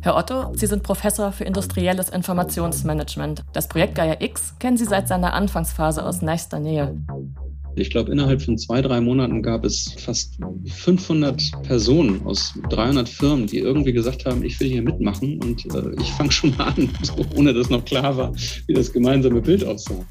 Herr Otto, Sie sind Professor für industrielles Informationsmanagement. Das Projekt Gaia X kennen Sie seit seiner Anfangsphase aus nächster Nähe. Ich glaube, innerhalb von zwei, drei Monaten gab es fast 500 Personen aus 300 Firmen, die irgendwie gesagt haben, ich will hier mitmachen und äh, ich fange schon mal an, so, ohne dass noch klar war, wie das gemeinsame Bild aussah.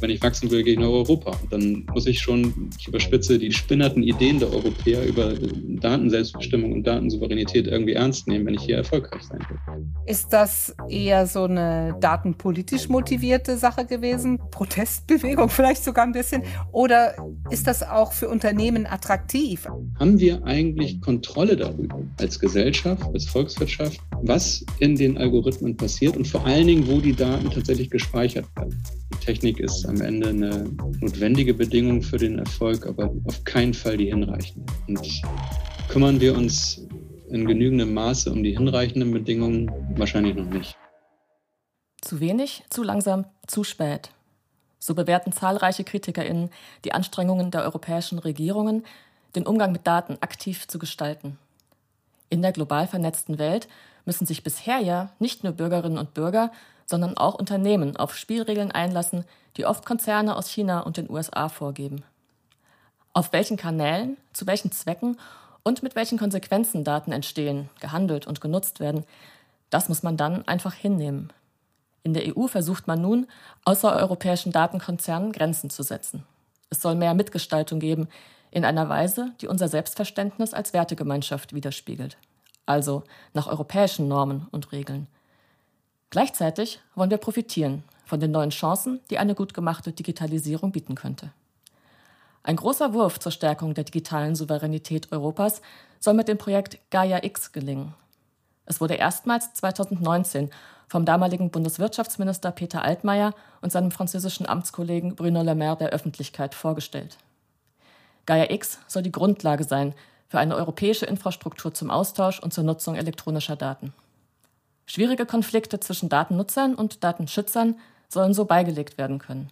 Wenn ich wachsen will, gehe ich nach Europa. Dann muss ich schon, ich überspitze, die spinnerten Ideen der Europäer über Datenselbstbestimmung und Datensouveränität irgendwie ernst nehmen, wenn ich hier erfolgreich sein will. Ist das eher so eine datenpolitisch motivierte Sache gewesen? Protestbewegung vielleicht sogar ein bisschen? Oder oder ist das auch für Unternehmen attraktiv? Haben wir eigentlich Kontrolle darüber als Gesellschaft, als Volkswirtschaft, was in den Algorithmen passiert und vor allen Dingen, wo die Daten tatsächlich gespeichert werden? Die Technik ist am Ende eine notwendige Bedingung für den Erfolg, aber auf keinen Fall die hinreichende. Und kümmern wir uns in genügendem Maße um die hinreichenden Bedingungen? Wahrscheinlich noch nicht. Zu wenig, zu langsam, zu spät. So bewerten zahlreiche KritikerInnen die Anstrengungen der europäischen Regierungen, den Umgang mit Daten aktiv zu gestalten. In der global vernetzten Welt müssen sich bisher ja nicht nur Bürgerinnen und Bürger, sondern auch Unternehmen auf Spielregeln einlassen, die oft Konzerne aus China und den USA vorgeben. Auf welchen Kanälen, zu welchen Zwecken und mit welchen Konsequenzen Daten entstehen, gehandelt und genutzt werden, das muss man dann einfach hinnehmen. In der EU versucht man nun, außereuropäischen Datenkonzernen Grenzen zu setzen. Es soll mehr Mitgestaltung geben, in einer Weise, die unser Selbstverständnis als Wertegemeinschaft widerspiegelt. Also nach europäischen Normen und Regeln. Gleichzeitig wollen wir profitieren von den neuen Chancen, die eine gut gemachte Digitalisierung bieten könnte. Ein großer Wurf zur Stärkung der digitalen Souveränität Europas soll mit dem Projekt Gaia X gelingen. Es wurde erstmals 2019 vom damaligen Bundeswirtschaftsminister Peter Altmaier und seinem französischen Amtskollegen Bruno Le Maire der Öffentlichkeit vorgestellt. Gaia X soll die Grundlage sein für eine europäische Infrastruktur zum Austausch und zur Nutzung elektronischer Daten. Schwierige Konflikte zwischen Datennutzern und Datenschützern sollen so beigelegt werden können.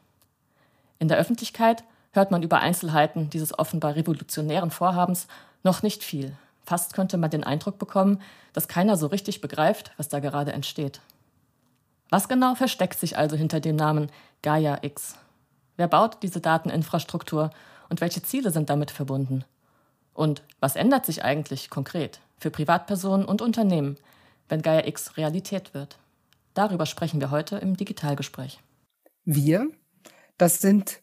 In der Öffentlichkeit hört man über Einzelheiten dieses offenbar revolutionären Vorhabens noch nicht viel. Fast könnte man den Eindruck bekommen, dass keiner so richtig begreift, was da gerade entsteht. Was genau versteckt sich also hinter dem Namen Gaia X? Wer baut diese Dateninfrastruktur und welche Ziele sind damit verbunden? Und was ändert sich eigentlich konkret für Privatpersonen und Unternehmen, wenn Gaia X Realität wird? Darüber sprechen wir heute im Digitalgespräch. Wir, das sind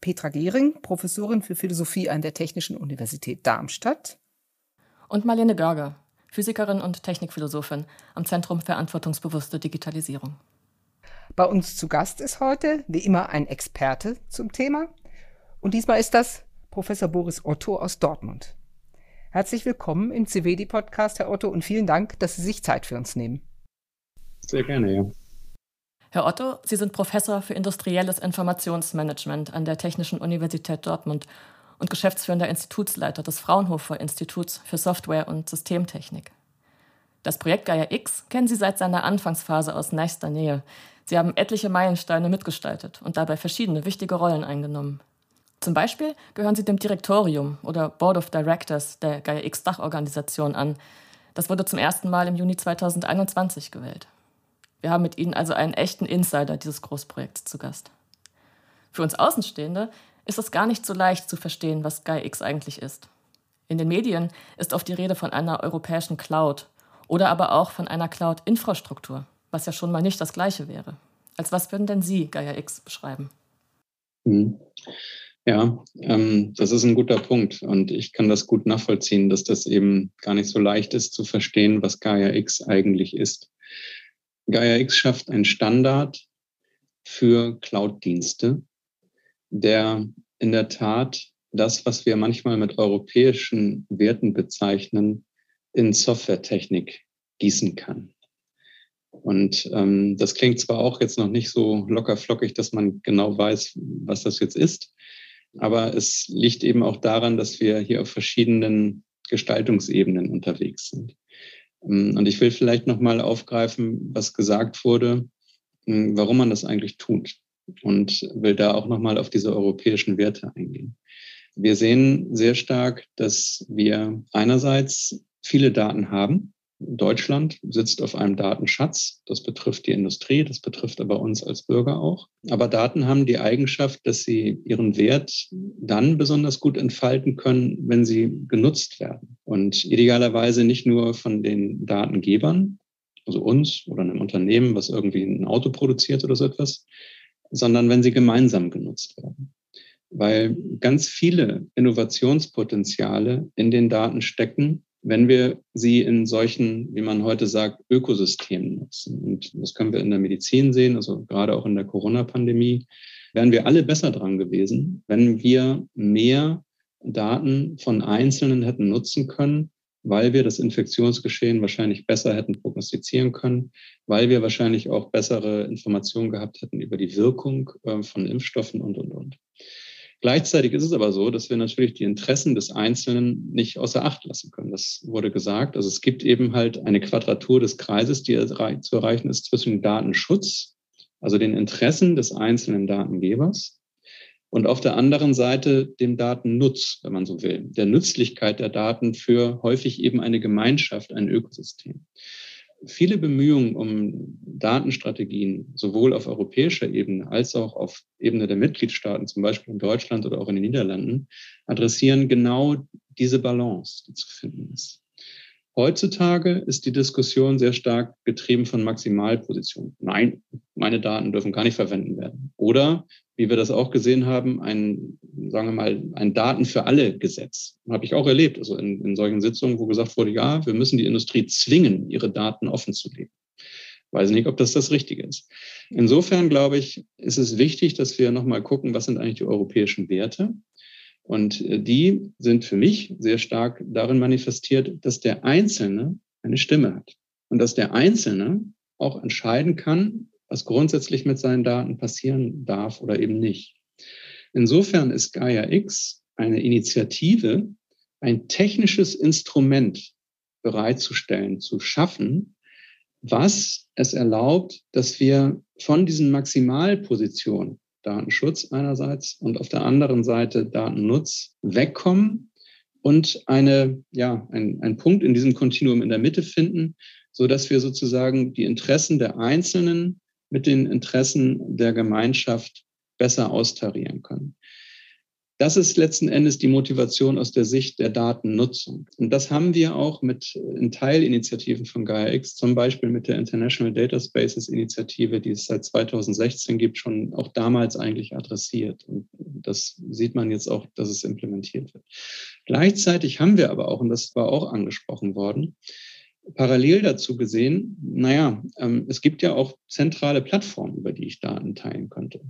Petra Gehring, Professorin für Philosophie an der Technischen Universität Darmstadt. Und Marlene Görger, Physikerin und Technikphilosophin am Zentrum Verantwortungsbewusste Digitalisierung. Bei uns zu Gast ist heute, wie immer, ein Experte zum Thema. Und diesmal ist das Professor Boris Otto aus Dortmund. Herzlich willkommen im CWD-Podcast, Herr Otto, und vielen Dank, dass Sie sich Zeit für uns nehmen. Sehr gerne, ja. Herr Otto, Sie sind Professor für industrielles Informationsmanagement an der Technischen Universität Dortmund und geschäftsführender Institutsleiter des Fraunhofer Instituts für Software und Systemtechnik. Das Projekt Gaia X kennen Sie seit seiner Anfangsphase aus nächster Nähe. Sie haben etliche Meilensteine mitgestaltet und dabei verschiedene wichtige Rollen eingenommen. Zum Beispiel gehören Sie dem Direktorium oder Board of Directors der Gaia X Dachorganisation an. Das wurde zum ersten Mal im Juni 2021 gewählt. Wir haben mit Ihnen also einen echten Insider dieses Großprojekts zu Gast. Für uns Außenstehende ist es gar nicht so leicht zu verstehen, was SkyX eigentlich ist. In den Medien ist oft die Rede von einer europäischen Cloud oder aber auch von einer Cloud-Infrastruktur, was ja schon mal nicht das gleiche wäre. Als was würden denn Sie Gaia X beschreiben? Hm. Ja, ähm, das ist ein guter Punkt und ich kann das gut nachvollziehen, dass das eben gar nicht so leicht ist zu verstehen, was Gaia X eigentlich ist. Gaia X schafft einen Standard für Cloud-Dienste, der in der Tat das, was wir manchmal mit europäischen Werten bezeichnen, in Softwaretechnik gießen kann. Und ähm, das klingt zwar auch jetzt noch nicht so locker flockig, dass man genau weiß, was das jetzt ist, aber es liegt eben auch daran, dass wir hier auf verschiedenen Gestaltungsebenen unterwegs sind. Ähm, und ich will vielleicht nochmal aufgreifen, was gesagt wurde, hm, warum man das eigentlich tut und will da auch nochmal auf diese europäischen Werte eingehen. Wir sehen sehr stark, dass wir einerseits viele Daten haben Deutschland sitzt auf einem Datenschatz. Das betrifft die Industrie, das betrifft aber uns als Bürger auch. Aber Daten haben die Eigenschaft, dass sie ihren Wert dann besonders gut entfalten können, wenn sie genutzt werden. Und idealerweise nicht nur von den Datengebern, also uns oder einem Unternehmen, was irgendwie ein Auto produziert oder so etwas, sondern wenn sie gemeinsam genutzt werden. Weil ganz viele Innovationspotenziale in den Daten stecken, wenn wir sie in solchen, wie man heute sagt, Ökosystemen nutzen. Und das können wir in der Medizin sehen, also gerade auch in der Corona-Pandemie, wären wir alle besser dran gewesen, wenn wir mehr Daten von Einzelnen hätten nutzen können, weil wir das Infektionsgeschehen wahrscheinlich besser hätten prognostizieren können, weil wir wahrscheinlich auch bessere Informationen gehabt hätten über die Wirkung äh, von Impfstoffen und, und, und. Gleichzeitig ist es aber so, dass wir natürlich die Interessen des Einzelnen nicht außer Acht lassen können. Das wurde gesagt. Also es gibt eben halt eine Quadratur des Kreises, die zu erreichen ist zwischen Datenschutz, also den Interessen des einzelnen Datengebers, und auf der anderen Seite dem Datennutz, wenn man so will, der Nützlichkeit der Daten für häufig eben eine Gemeinschaft, ein Ökosystem viele Bemühungen um Datenstrategien, sowohl auf europäischer Ebene als auch auf Ebene der Mitgliedstaaten, zum Beispiel in Deutschland oder auch in den Niederlanden, adressieren genau diese Balance, die zu finden ist. Heutzutage ist die Diskussion sehr stark getrieben von Maximalpositionen. Nein, meine Daten dürfen gar nicht verwendet werden. Oder, wie wir das auch gesehen haben, ein, sagen wir mal, ein Daten für alle Gesetz. Habe ich auch erlebt, also in, in solchen Sitzungen, wo gesagt wurde, ja, wir müssen die Industrie zwingen, ihre Daten offen zu legen. Weiß nicht, ob das das Richtige ist. Insofern glaube ich, ist es wichtig, dass wir nochmal gucken, was sind eigentlich die europäischen Werte und äh, die sind für mich sehr stark darin manifestiert, dass der Einzelne eine Stimme hat und dass der Einzelne auch entscheiden kann, was grundsätzlich mit seinen Daten passieren darf oder eben nicht. Insofern ist Gaia X eine Initiative, ein technisches Instrument bereitzustellen, zu schaffen, was es erlaubt, dass wir von diesen Maximalpositionen Datenschutz einerseits und auf der anderen Seite Datennutz wegkommen und eine, ja, ein, ein Punkt in diesem Kontinuum in der Mitte finden, so dass wir sozusagen die Interessen der Einzelnen mit den Interessen der Gemeinschaft besser austarieren können. Das ist letzten Endes die Motivation aus der Sicht der Datennutzung. Und das haben wir auch mit in Teilinitiativen von GaiaX, zum Beispiel mit der International Data Spaces Initiative, die es seit 2016 gibt, schon auch damals eigentlich adressiert. Und das sieht man jetzt auch, dass es implementiert wird. Gleichzeitig haben wir aber auch, und das war auch angesprochen worden, parallel dazu gesehen, naja, ähm, es gibt ja auch zentrale Plattformen, über die ich Daten teilen könnte.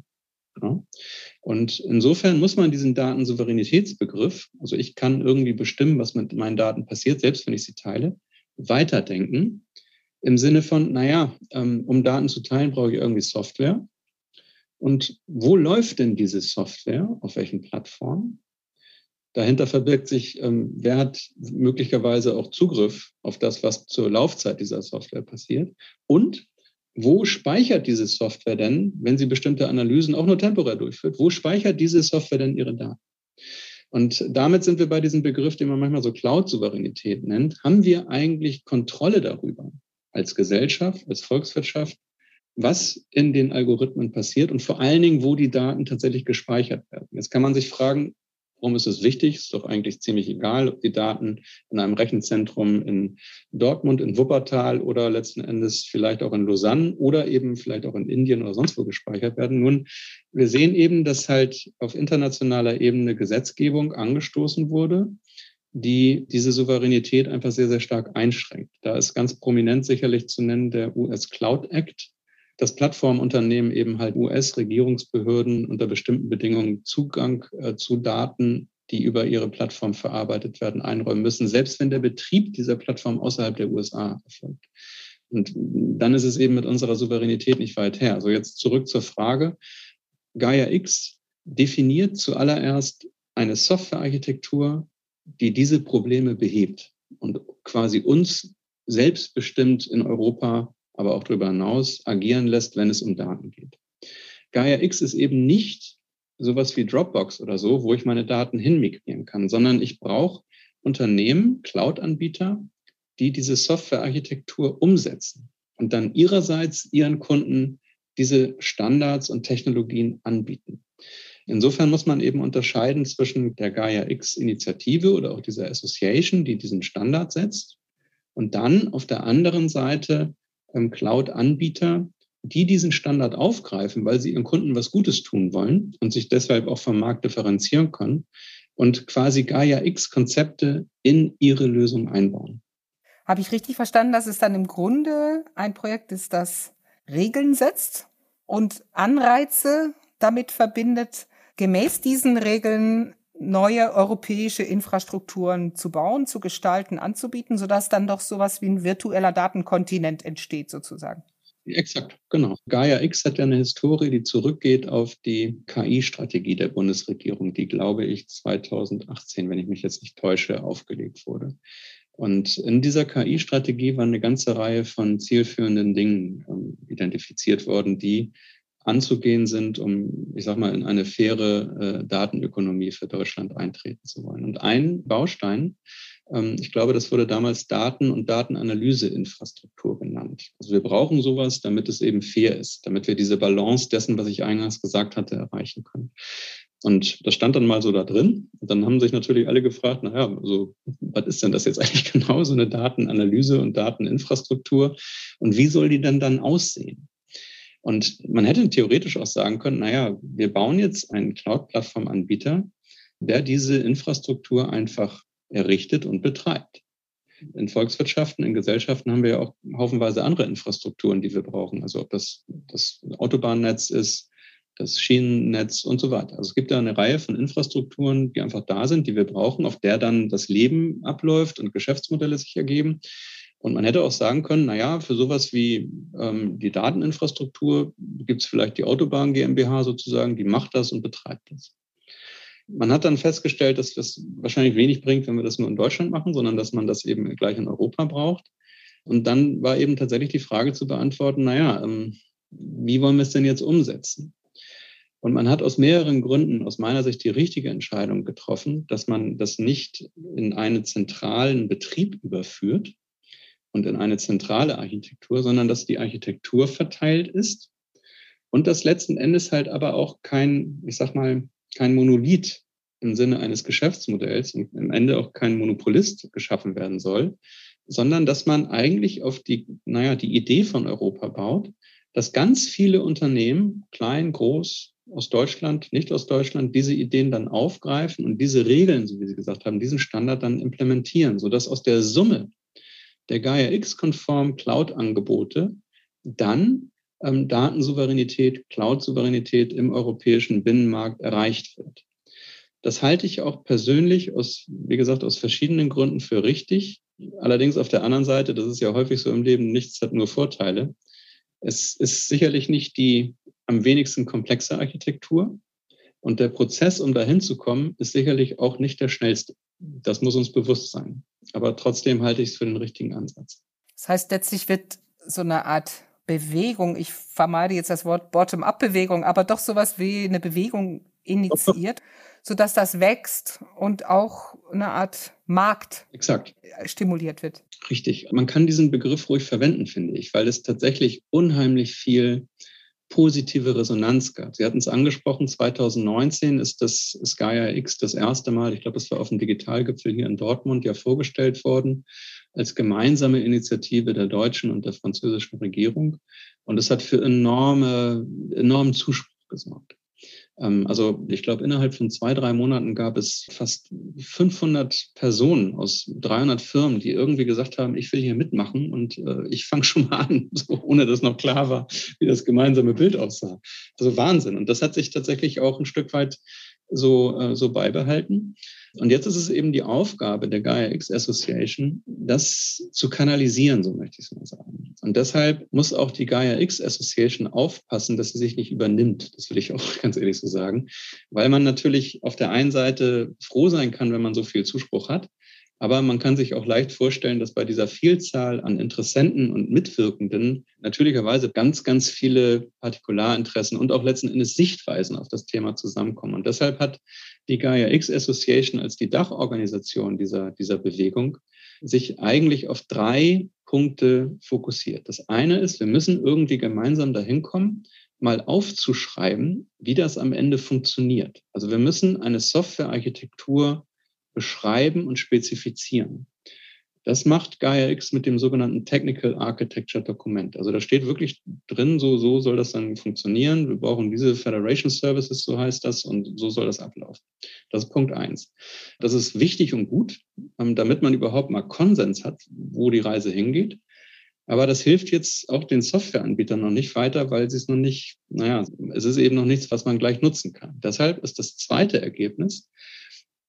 Ja. Und insofern muss man diesen Datensouveränitätsbegriff, also ich kann irgendwie bestimmen, was mit meinen Daten passiert, selbst wenn ich sie teile, weiterdenken. Im Sinne von, naja, ähm, um Daten zu teilen, brauche ich irgendwie Software. Und wo läuft denn diese Software? Auf welchen Plattformen? Dahinter verbirgt sich, ähm, wer hat möglicherweise auch Zugriff auf das, was zur Laufzeit dieser Software passiert. Und wo speichert diese Software denn, wenn sie bestimmte Analysen auch nur temporär durchführt, wo speichert diese Software denn ihre Daten? Und damit sind wir bei diesem Begriff, den man manchmal so Cloud-Souveränität nennt. Haben wir eigentlich Kontrolle darüber als Gesellschaft, als Volkswirtschaft, was in den Algorithmen passiert und vor allen Dingen, wo die Daten tatsächlich gespeichert werden? Jetzt kann man sich fragen, Warum ist es wichtig? Ist doch eigentlich ziemlich egal, ob die Daten in einem Rechenzentrum in Dortmund, in Wuppertal oder letzten Endes vielleicht auch in Lausanne oder eben vielleicht auch in Indien oder sonst wo gespeichert werden. Nun, wir sehen eben, dass halt auf internationaler Ebene Gesetzgebung angestoßen wurde, die diese Souveränität einfach sehr, sehr stark einschränkt. Da ist ganz prominent sicherlich zu nennen der US Cloud Act, dass Plattformunternehmen eben halt US-Regierungsbehörden unter bestimmten Bedingungen Zugang äh, zu Daten, die über ihre Plattform verarbeitet werden, einräumen müssen, selbst wenn der Betrieb dieser Plattform außerhalb der USA erfolgt. Und dann ist es eben mit unserer Souveränität nicht weit her. Also jetzt zurück zur Frage. Gaia X definiert zuallererst eine Softwarearchitektur, die diese Probleme behebt und quasi uns selbstbestimmt in Europa aber auch darüber hinaus agieren lässt, wenn es um Daten geht. Gaia X ist eben nicht sowas wie Dropbox oder so, wo ich meine Daten hinmigrieren kann, sondern ich brauche Unternehmen, Cloud-Anbieter, die diese Softwarearchitektur umsetzen und dann ihrerseits ihren Kunden diese Standards und Technologien anbieten. Insofern muss man eben unterscheiden zwischen der Gaia X-Initiative oder auch dieser Association, die diesen Standard setzt, und dann auf der anderen Seite Cloud-Anbieter, die diesen Standard aufgreifen, weil sie ihren Kunden was Gutes tun wollen und sich deshalb auch vom Markt differenzieren können und quasi Gaia X-Konzepte in ihre Lösung einbauen. Habe ich richtig verstanden, dass es dann im Grunde ein Projekt ist, das Regeln setzt und Anreize damit verbindet, gemäß diesen Regeln neue europäische Infrastrukturen zu bauen, zu gestalten, anzubieten, sodass dann doch sowas wie ein virtueller Datenkontinent entsteht sozusagen. Exakt, genau. Gaia X hat ja eine Historie, die zurückgeht auf die KI-Strategie der Bundesregierung, die, glaube ich, 2018, wenn ich mich jetzt nicht täusche, aufgelegt wurde. Und in dieser KI-Strategie war eine ganze Reihe von zielführenden Dingen ähm, identifiziert worden, die anzugehen sind, um, ich sag mal, in eine faire äh, Datenökonomie für Deutschland eintreten zu wollen. Und ein Baustein, ähm, ich glaube, das wurde damals Daten- und Datenanalyseinfrastruktur genannt. Also wir brauchen sowas, damit es eben fair ist, damit wir diese Balance dessen, was ich eingangs gesagt hatte, erreichen können. Und das stand dann mal so da drin. Und dann haben sich natürlich alle gefragt, naja, so, was ist denn das jetzt eigentlich genau, so eine Datenanalyse und Dateninfrastruktur? Und wie soll die denn dann aussehen? Und man hätte theoretisch auch sagen können, naja, wir bauen jetzt einen Cloud-Plattform-Anbieter, der diese Infrastruktur einfach errichtet und betreibt. In Volkswirtschaften, in Gesellschaften haben wir ja auch haufenweise andere Infrastrukturen, die wir brauchen. Also ob das das Autobahnnetz ist, das Schienennetz und so weiter. Also es gibt da eine Reihe von Infrastrukturen, die einfach da sind, die wir brauchen, auf der dann das Leben abläuft und Geschäftsmodelle sich ergeben. Und man hätte auch sagen können, na ja, für sowas wie ähm, die Dateninfrastruktur gibt es vielleicht die Autobahn GmbH sozusagen, die macht das und betreibt das. Man hat dann festgestellt, dass das wahrscheinlich wenig bringt, wenn wir das nur in Deutschland machen, sondern dass man das eben gleich in Europa braucht. Und dann war eben tatsächlich die Frage zu beantworten, naja, ähm, wie wollen wir es denn jetzt umsetzen? Und man hat aus mehreren Gründen aus meiner Sicht die richtige Entscheidung getroffen, dass man das nicht in einen zentralen Betrieb überführt und in eine zentrale Architektur, sondern dass die Architektur verteilt ist und dass letzten Endes halt aber auch kein, ich sag mal, kein Monolith im Sinne eines Geschäftsmodells und am Ende auch kein Monopolist geschaffen werden soll, sondern dass man eigentlich auf die, naja, die Idee von Europa baut, dass ganz viele Unternehmen, klein, groß, aus Deutschland, nicht aus Deutschland, diese Ideen dann aufgreifen und diese Regeln, so wie Sie gesagt haben, diesen Standard dann implementieren, sodass aus der Summe der Gaia X-konform Cloud-Angebote dann ähm, Datensouveränität, Cloud-Souveränität im europäischen Binnenmarkt erreicht wird. Das halte ich auch persönlich aus, wie gesagt, aus verschiedenen Gründen für richtig. Allerdings auf der anderen Seite, das ist ja häufig so im Leben, nichts hat nur Vorteile. Es ist sicherlich nicht die am wenigsten komplexe Architektur. Und der Prozess, um dahin zu kommen, ist sicherlich auch nicht der schnellste. Das muss uns bewusst sein. Aber trotzdem halte ich es für den richtigen Ansatz. Das heißt, letztlich wird so eine Art Bewegung, ich vermeide jetzt das Wort Bottom-up-Bewegung, aber doch sowas wie eine Bewegung initiiert, sodass das wächst und auch eine Art Markt Exakt. stimuliert wird. Richtig. Man kann diesen Begriff ruhig verwenden, finde ich, weil es tatsächlich unheimlich viel positive Resonanz gab. Sie hatten es angesprochen, 2019 ist das Gaia X das erste Mal, ich glaube, es war auf dem Digitalgipfel hier in Dortmund ja vorgestellt worden, als gemeinsame Initiative der deutschen und der französischen Regierung. Und es hat für enorme, enormen Zuspruch gesorgt. Ähm, also ich glaube, innerhalb von zwei, drei Monaten gab es fast 500 Personen aus 300 Firmen, die irgendwie gesagt haben, ich will hier mitmachen und äh, ich fange schon mal an, so, ohne dass noch klar war, wie das gemeinsame Bild aussah. Also Wahnsinn. Und das hat sich tatsächlich auch ein Stück weit so, äh, so beibehalten. Und jetzt ist es eben die Aufgabe der Gaia X Association, das zu kanalisieren, so möchte ich es mal sagen. Und deshalb muss auch die Gaia X Association aufpassen, dass sie sich nicht übernimmt. Das will ich auch ganz ehrlich so sagen. Weil man natürlich auf der einen Seite froh sein kann, wenn man so viel Zuspruch hat. Aber man kann sich auch leicht vorstellen, dass bei dieser Vielzahl an Interessenten und Mitwirkenden natürlicherweise ganz, ganz viele Partikularinteressen und auch letzten Endes Sichtweisen auf das Thema zusammenkommen. Und deshalb hat die Gaia X Association als die Dachorganisation dieser, dieser Bewegung sich eigentlich auf drei Punkte fokussiert. Das eine ist, wir müssen irgendwie gemeinsam dahin kommen, mal aufzuschreiben, wie das am Ende funktioniert. Also wir müssen eine Softwarearchitektur beschreiben und spezifizieren. Das macht Gaia X mit dem sogenannten Technical Architecture Dokument. Also da steht wirklich drin, so, so soll das dann funktionieren. Wir brauchen diese Federation Services, so heißt das, und so soll das ablaufen. Das ist Punkt eins. Das ist wichtig und gut, ähm, damit man überhaupt mal Konsens hat, wo die Reise hingeht. Aber das hilft jetzt auch den Softwareanbietern noch nicht weiter, weil sie es noch nicht, naja, es ist eben noch nichts, was man gleich nutzen kann. Deshalb ist das zweite Ergebnis,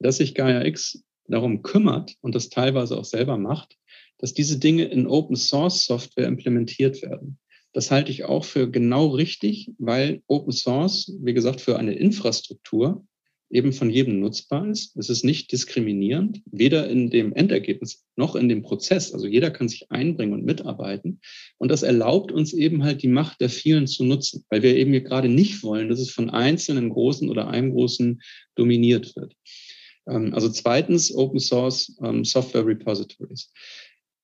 dass sich Gaia X darum kümmert und das teilweise auch selber macht, dass diese Dinge in Open Source Software implementiert werden. Das halte ich auch für genau richtig, weil Open Source, wie gesagt, für eine Infrastruktur eben von jedem nutzbar ist. Es ist nicht diskriminierend, weder in dem Endergebnis noch in dem Prozess. Also jeder kann sich einbringen und mitarbeiten. Und das erlaubt uns eben halt die Macht der vielen zu nutzen, weil wir eben hier gerade nicht wollen, dass es von einzelnen Großen oder einem Großen dominiert wird. Ähm, also zweitens Open Source ähm, Software Repositories.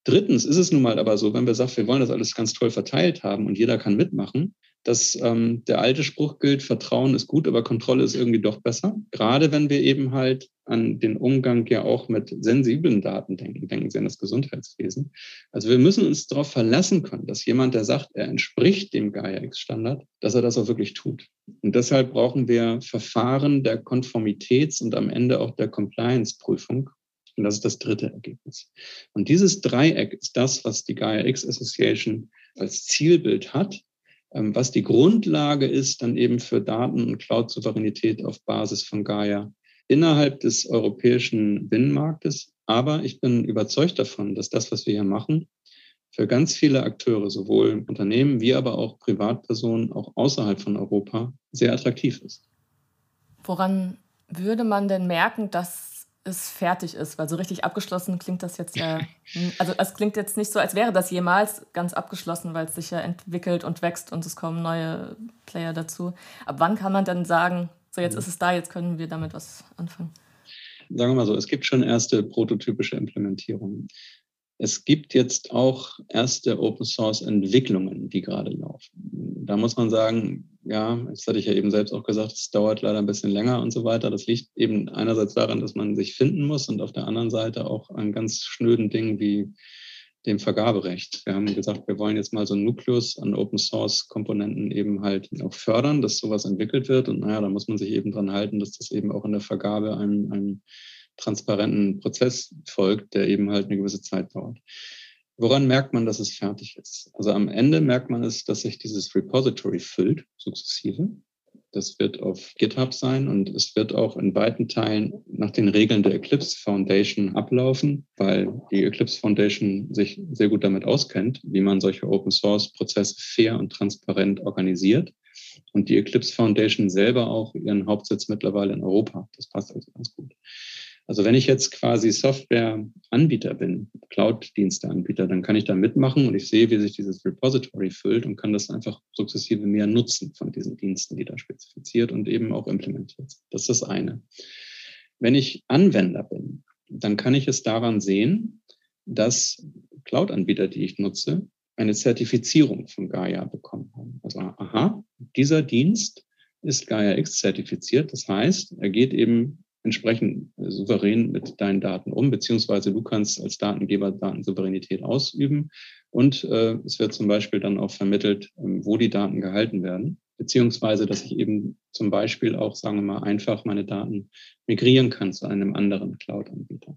Drittens ist es nun mal aber so, wenn wir sagen, wir wollen das alles ganz toll verteilt haben und jeder kann mitmachen, dass ähm, der alte Spruch gilt, Vertrauen ist gut, aber Kontrolle ist irgendwie doch besser. Gerade wenn wir eben halt an den Umgang ja auch mit sensiblen Daten denken, denken Sie an das Gesundheitswesen. Also wir müssen uns darauf verlassen können, dass jemand, der sagt, er entspricht dem Gaia-X-Standard, dass er das auch wirklich tut. Und deshalb brauchen wir Verfahren der Konformitäts- und am Ende auch der Compliance-Prüfung. Und das ist das dritte Ergebnis. Und dieses Dreieck ist das, was die Gaia X Association als Zielbild hat was die Grundlage ist dann eben für Daten- und Cloud-Souveränität auf Basis von Gaia innerhalb des europäischen Binnenmarktes. Aber ich bin überzeugt davon, dass das, was wir hier machen, für ganz viele Akteure, sowohl Unternehmen wie aber auch Privatpersonen, auch außerhalb von Europa, sehr attraktiv ist. Woran würde man denn merken, dass es fertig ist, weil so richtig abgeschlossen klingt das jetzt ja, also es klingt jetzt nicht so, als wäre das jemals ganz abgeschlossen, weil es sich ja entwickelt und wächst und es kommen neue Player dazu. Ab wann kann man dann sagen, so jetzt ist es da, jetzt können wir damit was anfangen? Sagen wir mal so, es gibt schon erste prototypische Implementierungen. Es gibt jetzt auch erste Open Source Entwicklungen, die gerade laufen. Da muss man sagen, ja, das hatte ich ja eben selbst auch gesagt, es dauert leider ein bisschen länger und so weiter. Das liegt eben einerseits daran, dass man sich finden muss und auf der anderen Seite auch an ganz schnöden Dingen wie dem Vergaberecht. Wir haben gesagt, wir wollen jetzt mal so einen Nukleus an Open Source Komponenten eben halt auch fördern, dass sowas entwickelt wird. Und naja, da muss man sich eben dran halten, dass das eben auch in der Vergabe einem, einem transparenten Prozess folgt, der eben halt eine gewisse Zeit dauert. Woran merkt man, dass es fertig ist? Also am Ende merkt man es, dass sich dieses Repository füllt, sukzessive. Das wird auf GitHub sein und es wird auch in weiten Teilen nach den Regeln der Eclipse Foundation ablaufen, weil die Eclipse Foundation sich sehr gut damit auskennt, wie man solche Open Source Prozesse fair und transparent organisiert. Und die Eclipse Foundation selber auch ihren Hauptsitz mittlerweile in Europa. Das passt also ganz gut. Also wenn ich jetzt quasi Softwareanbieter bin, Cloud-Diensteanbieter, dann kann ich da mitmachen und ich sehe, wie sich dieses Repository füllt und kann das einfach sukzessive mehr nutzen von diesen Diensten, die da spezifiziert und eben auch implementiert sind. Das ist das eine. Wenn ich Anwender bin, dann kann ich es daran sehen, dass Cloud-Anbieter, die ich nutze, eine Zertifizierung von Gaia bekommen haben. Also, aha, dieser Dienst ist Gaia X zertifiziert. Das heißt, er geht eben entsprechend souverän mit deinen Daten um, beziehungsweise du kannst als Datengeber Datensouveränität ausüben. Und äh, es wird zum Beispiel dann auch vermittelt, ähm, wo die Daten gehalten werden, beziehungsweise dass ich eben zum Beispiel auch, sagen wir mal, einfach meine Daten migrieren kann zu einem anderen Cloud-Anbieter.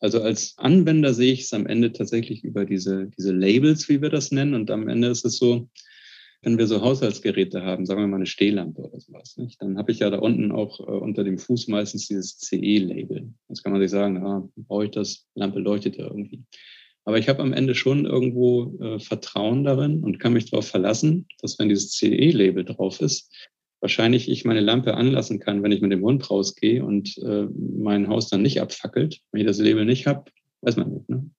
Also als Anwender sehe ich es am Ende tatsächlich über diese, diese Labels, wie wir das nennen. Und am Ende ist es so, wenn wir so Haushaltsgeräte haben, sagen wir mal eine Stehlampe oder sowas, nicht? dann habe ich ja da unten auch äh, unter dem Fuß meistens dieses CE-Label. Jetzt kann man sich sagen, ah, brauche ich das, Lampe leuchtet ja irgendwie. Aber ich habe am Ende schon irgendwo äh, Vertrauen darin und kann mich darauf verlassen, dass wenn dieses CE-Label drauf ist, wahrscheinlich ich meine Lampe anlassen kann, wenn ich mit dem Hund rausgehe und äh, mein Haus dann nicht abfackelt. Wenn ich das Label nicht habe, weiß man nicht. Ne?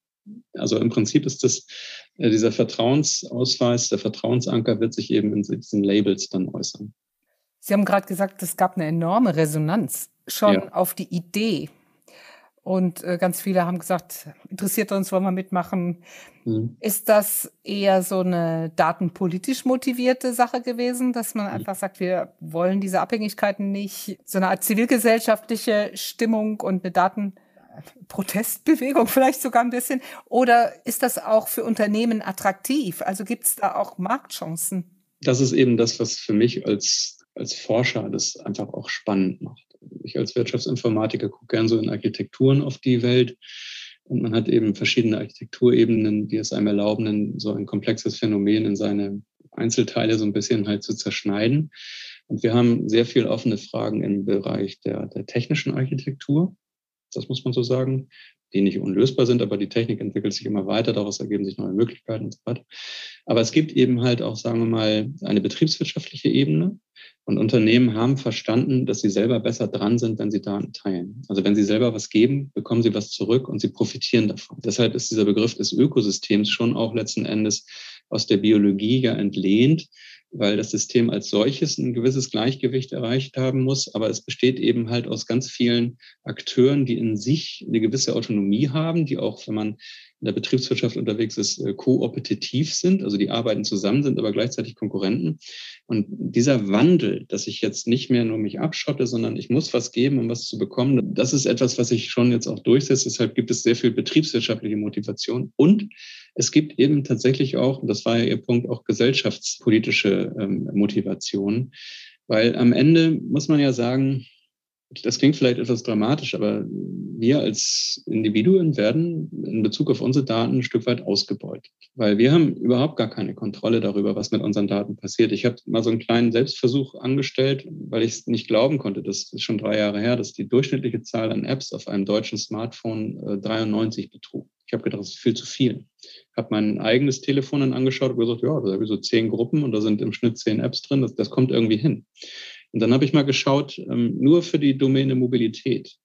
Also im Prinzip ist das, äh, dieser Vertrauensausweis, der Vertrauensanker wird sich eben in diesen Labels dann äußern. Sie haben gerade gesagt, es gab eine enorme Resonanz schon ja. auf die Idee. Und äh, ganz viele haben gesagt, interessiert uns, wollen wir mitmachen. Mhm. Ist das eher so eine datenpolitisch motivierte Sache gewesen, dass man mhm. einfach sagt, wir wollen diese Abhängigkeiten nicht, so eine Art zivilgesellschaftliche Stimmung und eine Datenprotestbewegung vielleicht sogar ein bisschen? Oder ist das auch für Unternehmen attraktiv? Also gibt es da auch Marktchancen? Das ist eben das, was für mich als, als Forscher das einfach auch spannend macht ich als Wirtschaftsinformatiker gucke gern so in Architekturen auf die Welt. Und man hat eben verschiedene Architekturebenen, die es einem erlauben, so ein komplexes Phänomen in seine Einzelteile so ein bisschen halt zu zerschneiden. Und wir haben sehr viel offene Fragen im Bereich der, der technischen Architektur. Das muss man so sagen die nicht unlösbar sind, aber die Technik entwickelt sich immer weiter, daraus ergeben sich neue Möglichkeiten und so weiter. Aber es gibt eben halt auch, sagen wir mal, eine betriebswirtschaftliche Ebene. Und Unternehmen haben verstanden, dass sie selber besser dran sind, wenn sie Daten teilen. Also wenn sie selber was geben, bekommen sie was zurück und sie profitieren davon. Deshalb ist dieser Begriff des Ökosystems schon auch letzten Endes aus der Biologie ja entlehnt, weil das System als solches ein gewisses Gleichgewicht erreicht haben muss. Aber es besteht eben halt aus ganz vielen Akteuren, die in sich eine gewisse Autonomie haben, die auch, wenn man in der Betriebswirtschaft unterwegs ist, äh, koopetitiv sind, also die arbeiten zusammen, sind aber gleichzeitig Konkurrenten. Und dieser Wandel, dass ich jetzt nicht mehr nur mich abschotte, sondern ich muss was geben, um was zu bekommen, das ist etwas, was sich schon jetzt auch durchsetzt. Deshalb gibt es sehr viel betriebswirtschaftliche Motivation. Und es gibt eben tatsächlich auch, und das war ja Ihr Punkt, auch gesellschaftspolitische ähm, Motivation. Weil am Ende muss man ja sagen, das klingt vielleicht etwas dramatisch, aber wir als Individuen werden in Bezug auf unsere Daten ein Stück weit ausgebeutet, weil wir haben überhaupt gar keine Kontrolle darüber, was mit unseren Daten passiert. Ich habe mal so einen kleinen Selbstversuch angestellt, weil ich es nicht glauben konnte, das ist schon drei Jahre her, dass die durchschnittliche Zahl an Apps auf einem deutschen Smartphone äh, 93 betrug. Ich habe gedacht, das ist viel zu viel. Habe mein eigenes Telefon dann angeschaut und gesagt, ja, da habe ich so zehn Gruppen und da sind im Schnitt zehn Apps drin, das, das kommt irgendwie hin. Und dann habe ich mal geschaut, ähm, nur für die Domäne Mobilität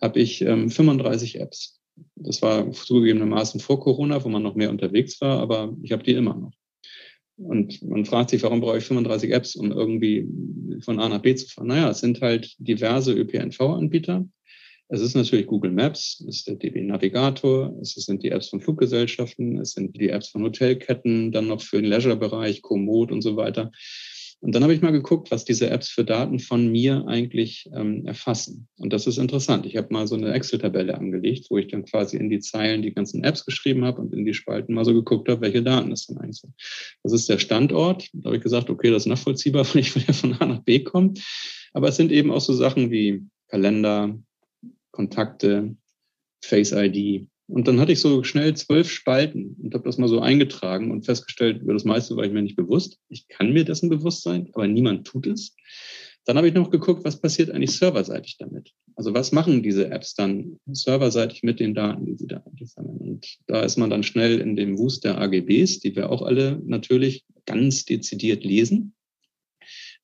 habe ich ähm, 35 Apps. Das war zugegebenermaßen vor Corona, wo man noch mehr unterwegs war, aber ich habe die immer noch. Und man fragt sich, warum brauche ich 35 Apps, um irgendwie von A nach B zu fahren? Naja, es sind halt diverse ÖPNV-Anbieter. Es ist natürlich Google Maps, es ist der DB Navigator, es sind die Apps von Fluggesellschaften, es sind die Apps von Hotelketten, dann noch für den Leisure-Bereich, Komoot und so weiter. Und dann habe ich mal geguckt, was diese Apps für Daten von mir eigentlich ähm, erfassen. Und das ist interessant. Ich habe mal so eine Excel-Tabelle angelegt, wo ich dann quasi in die Zeilen die ganzen Apps geschrieben habe und in die Spalten mal so geguckt habe, welche Daten das denn eigentlich sind. Das ist der Standort. Da habe ich gesagt, okay, das ist nachvollziehbar, weil ich ja von A nach B kommen. Aber es sind eben auch so Sachen wie Kalender, Kontakte, Face ID, und dann hatte ich so schnell zwölf Spalten und habe das mal so eingetragen und festgestellt, über das meiste war ich mir nicht bewusst. Ich kann mir dessen bewusst sein, aber niemand tut es. Dann habe ich noch geguckt, was passiert eigentlich serverseitig damit? Also was machen diese Apps dann serverseitig mit den Daten, die sie da eigentlich sammeln? Und da ist man dann schnell in dem Wust der AGBs, die wir auch alle natürlich ganz dezidiert lesen.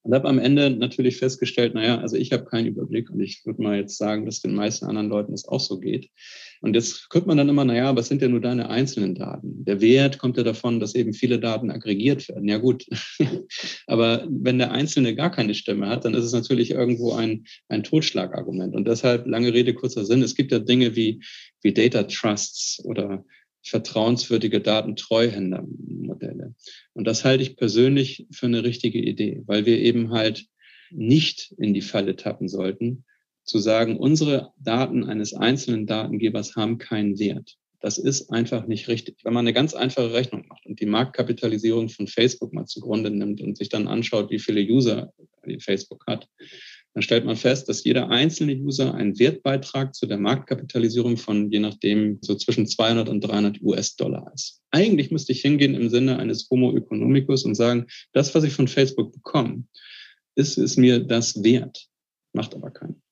Und habe am Ende natürlich festgestellt, naja, also ich habe keinen Überblick und ich würde mal jetzt sagen, dass den meisten anderen Leuten es auch so geht. Und jetzt könnte man dann immer, naja, es sind ja nur deine einzelnen Daten. Der Wert kommt ja davon, dass eben viele Daten aggregiert werden. Ja gut, aber wenn der Einzelne gar keine Stimme hat, dann ist es natürlich irgendwo ein, ein Totschlagargument. Und deshalb, lange Rede, kurzer Sinn, es gibt ja Dinge wie, wie Data Trusts oder vertrauenswürdige Datentreuhändermodelle. Und das halte ich persönlich für eine richtige Idee, weil wir eben halt nicht in die Falle tappen sollten, zu sagen, unsere Daten eines einzelnen Datengebers haben keinen Wert. Das ist einfach nicht richtig. Wenn man eine ganz einfache Rechnung macht und die Marktkapitalisierung von Facebook mal zugrunde nimmt und sich dann anschaut, wie viele User Facebook hat, dann stellt man fest, dass jeder einzelne User einen Wertbeitrag zu der Marktkapitalisierung von je nachdem so zwischen 200 und 300 US-Dollar ist. Eigentlich müsste ich hingehen im Sinne eines Homo economicus und sagen, das, was ich von Facebook bekomme, ist es mir das wert. Macht aber keinen.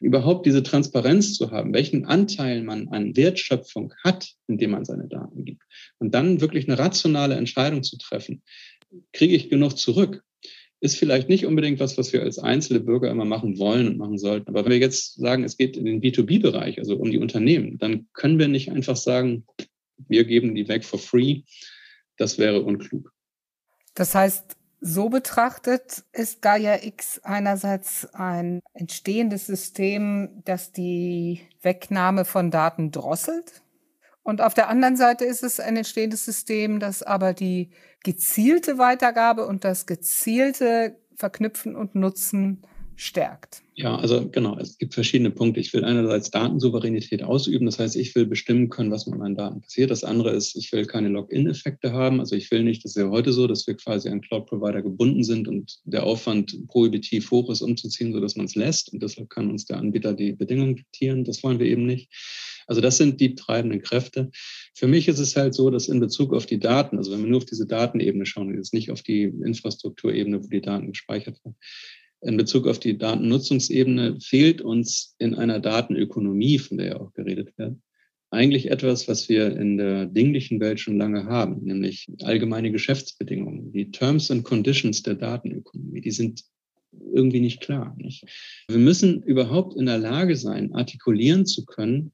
Überhaupt diese Transparenz zu haben, welchen Anteil man an Wertschöpfung hat, indem man seine Daten gibt. Und dann wirklich eine rationale Entscheidung zu treffen. Kriege ich genug zurück? Ist vielleicht nicht unbedingt was, was wir als einzelne Bürger immer machen wollen und machen sollten. Aber wenn wir jetzt sagen, es geht in den B2B-Bereich, also um die Unternehmen, dann können wir nicht einfach sagen, wir geben die weg for free. Das wäre unklug. Das heißt, So betrachtet ist Gaia X einerseits ein entstehendes System, das die Wegnahme von Daten drosselt. Und auf der anderen Seite ist es ein entstehendes System, das aber die gezielte Weitergabe und das gezielte Verknüpfen und Nutzen stärkt. Ja, also genau, es gibt verschiedene Punkte. Ich will einerseits Datensouveränität ausüben, das heißt, ich will bestimmen können, was mit meinen Daten passiert. Das andere ist, ich will keine Login-Effekte haben. Also ich will nicht, das ist ja heute so, dass wir quasi an Cloud-Provider gebunden sind und der Aufwand prohibitiv hoch ist, umzuziehen, sodass man es lässt. Und deshalb kann uns der Anbieter die Bedingungen diktieren. Das wollen wir eben nicht. Also das sind die treibenden Kräfte. Für mich ist es halt so, dass in Bezug auf die Daten, also wenn wir nur auf diese Datenebene schauen, jetzt nicht auf die Infrastrukturebene, wo die Daten gespeichert werden, in Bezug auf die Datennutzungsebene fehlt uns in einer Datenökonomie, von der ja auch geredet wird, eigentlich etwas, was wir in der dinglichen Welt schon lange haben, nämlich allgemeine Geschäftsbedingungen. Die Terms and Conditions der Datenökonomie, die sind irgendwie nicht klar. Nicht? Wir müssen überhaupt in der Lage sein, artikulieren zu können,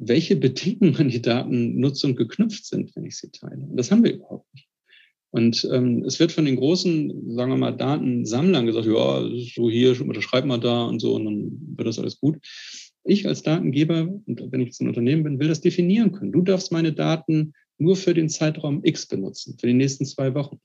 welche Bedingungen an die Datennutzung geknüpft sind, wenn ich sie teile. Und das haben wir überhaupt nicht. Und ähm, es wird von den großen, sagen wir mal, Datensammlern gesagt, ja, so hier, unterschreib mal da und so, und dann wird das alles gut. Ich als Datengeber, und wenn ich jetzt ein Unternehmen bin, will das definieren können. Du darfst meine Daten nur für den Zeitraum X benutzen, für die nächsten zwei Wochen.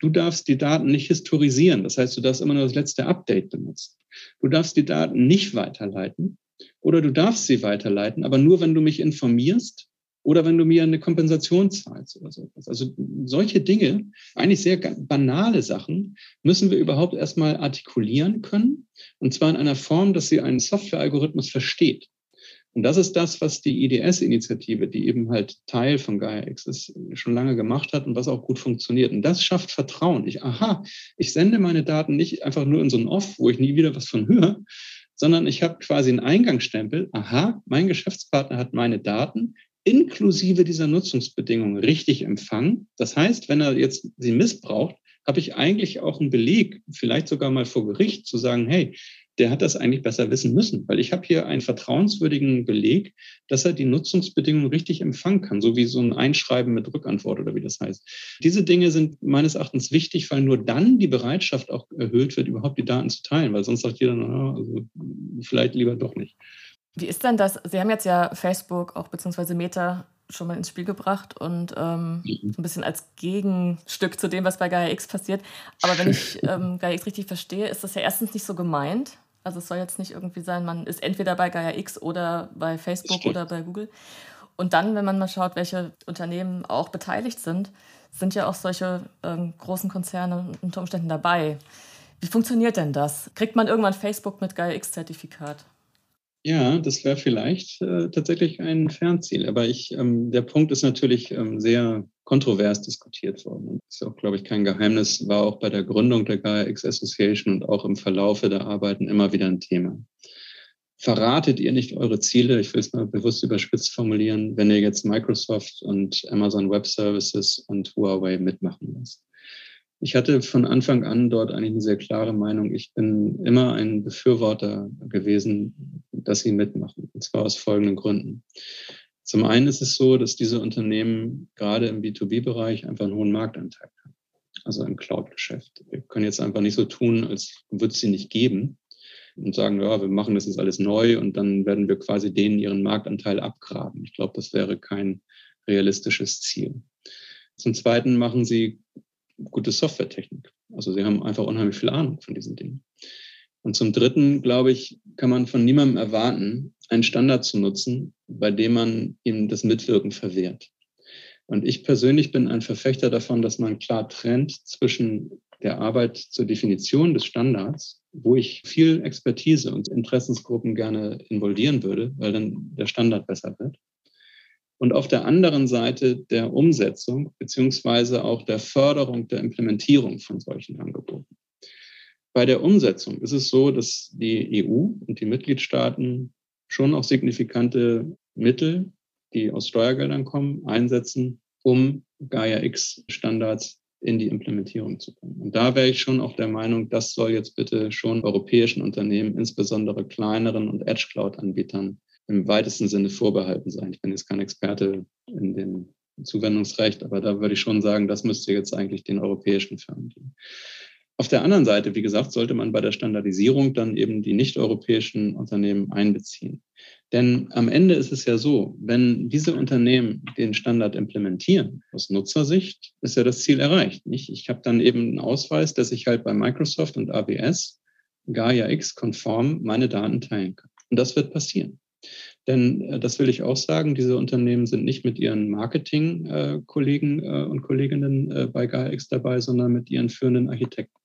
Du darfst die Daten nicht historisieren. Das heißt, du darfst immer nur das letzte Update benutzen. Du darfst die Daten nicht weiterleiten oder du darfst sie weiterleiten, aber nur, wenn du mich informierst oder wenn du mir eine Kompensation zahlst oder so. Also solche Dinge, eigentlich sehr banale Sachen, müssen wir überhaupt erstmal artikulieren können. Und zwar in einer Form, dass sie einen Softwarealgorithmus versteht. Und das ist das, was die IDS-Initiative, die eben halt Teil von GaiaX ist, schon lange gemacht hat und was auch gut funktioniert. Und das schafft Vertrauen. Ich, aha, ich sende meine Daten nicht einfach nur in so ein Off, wo ich nie wieder was von höre, sondern ich habe quasi einen Eingangsstempel. Aha, mein Geschäftspartner hat meine Daten inklusive dieser Nutzungsbedingungen richtig empfangen. Das heißt, wenn er jetzt sie missbraucht, habe ich eigentlich auch einen Beleg, vielleicht sogar mal vor Gericht, zu sagen, hey, der hat das eigentlich besser wissen müssen, weil ich habe hier einen vertrauenswürdigen Beleg, dass er die Nutzungsbedingungen richtig empfangen kann, so wie so ein Einschreiben mit Rückantwort oder wie das heißt. Diese Dinge sind meines Erachtens wichtig, weil nur dann die Bereitschaft auch erhöht wird, überhaupt die Daten zu teilen, weil sonst sagt jeder, na, also vielleicht lieber doch nicht. Wie ist denn das? Sie haben jetzt ja Facebook auch beziehungsweise Meta schon mal ins Spiel gebracht und ähm, mhm. so ein bisschen als Gegenstück zu dem, was bei Gaia X passiert. Aber wenn ich ähm, Gaia X richtig verstehe, ist das ja erstens nicht so gemeint. Also es soll jetzt nicht irgendwie sein, man ist entweder bei Gaia X oder bei Facebook oder bei Google. Und dann, wenn man mal schaut, welche Unternehmen auch beteiligt sind, sind ja auch solche ähm, großen Konzerne unter Umständen dabei. Wie funktioniert denn das? Kriegt man irgendwann Facebook mit Gaia X-Zertifikat? Ja, das wäre vielleicht äh, tatsächlich ein Fernziel. Aber ich, ähm, der Punkt ist natürlich ähm, sehr kontrovers diskutiert worden. Das ist auch, glaube ich, kein Geheimnis, war auch bei der Gründung der Gaia X Association und auch im Verlaufe der Arbeiten immer wieder ein Thema. Verratet ihr nicht eure Ziele? Ich will es mal bewusst überspitzt formulieren, wenn ihr jetzt Microsoft und Amazon Web Services und Huawei mitmachen lasst. Ich hatte von Anfang an dort eigentlich eine sehr klare Meinung. Ich bin immer ein Befürworter gewesen, dass sie mitmachen. Und zwar aus folgenden Gründen. Zum einen ist es so, dass diese Unternehmen gerade im B2B-Bereich einfach einen hohen Marktanteil haben. Also im Cloud-Geschäft. Wir können jetzt einfach nicht so tun, als würde es sie nicht geben und sagen, ja, wir machen das jetzt alles neu und dann werden wir quasi denen ihren Marktanteil abgraben. Ich glaube, das wäre kein realistisches Ziel. Zum Zweiten machen sie gute Softwaretechnik. Also sie haben einfach unheimlich viel Ahnung von diesen Dingen. Und zum Dritten, glaube ich, kann man von niemandem erwarten, einen Standard zu nutzen, bei dem man ihm das Mitwirken verwehrt. Und ich persönlich bin ein Verfechter davon, dass man klar trennt zwischen der Arbeit zur Definition des Standards, wo ich viel Expertise und Interessensgruppen gerne involvieren würde, weil dann der Standard besser wird, und auf der anderen Seite der Umsetzung beziehungsweise auch der Förderung der Implementierung von solchen Angeboten. Bei der Umsetzung ist es so, dass die EU und die Mitgliedstaaten schon auch signifikante Mittel, die aus Steuergeldern kommen, einsetzen, um Gaia X Standards in die Implementierung zu bringen. Und da wäre ich schon auch der Meinung, das soll jetzt bitte schon europäischen Unternehmen, insbesondere kleineren und Edge Cloud Anbietern im weitesten Sinne vorbehalten sein. Ich bin jetzt kein Experte in den Zuwendungsrecht, aber da würde ich schon sagen, das müsste jetzt eigentlich den europäischen Firmen dienen. Auf der anderen Seite, wie gesagt, sollte man bei der Standardisierung dann eben die nicht-europäischen Unternehmen einbeziehen. Denn am Ende ist es ja so, wenn diese Unternehmen den Standard implementieren, aus Nutzersicht, ist ja das Ziel erreicht. Nicht? Ich habe dann eben einen Ausweis, dass ich halt bei Microsoft und AWS Gaia X konform meine Daten teilen kann. Und das wird passieren. Denn äh, das will ich auch sagen, diese Unternehmen sind nicht mit ihren Marketing-Kollegen äh, äh, und Kolleginnen bei Gaia X dabei, sondern mit ihren führenden Architekten.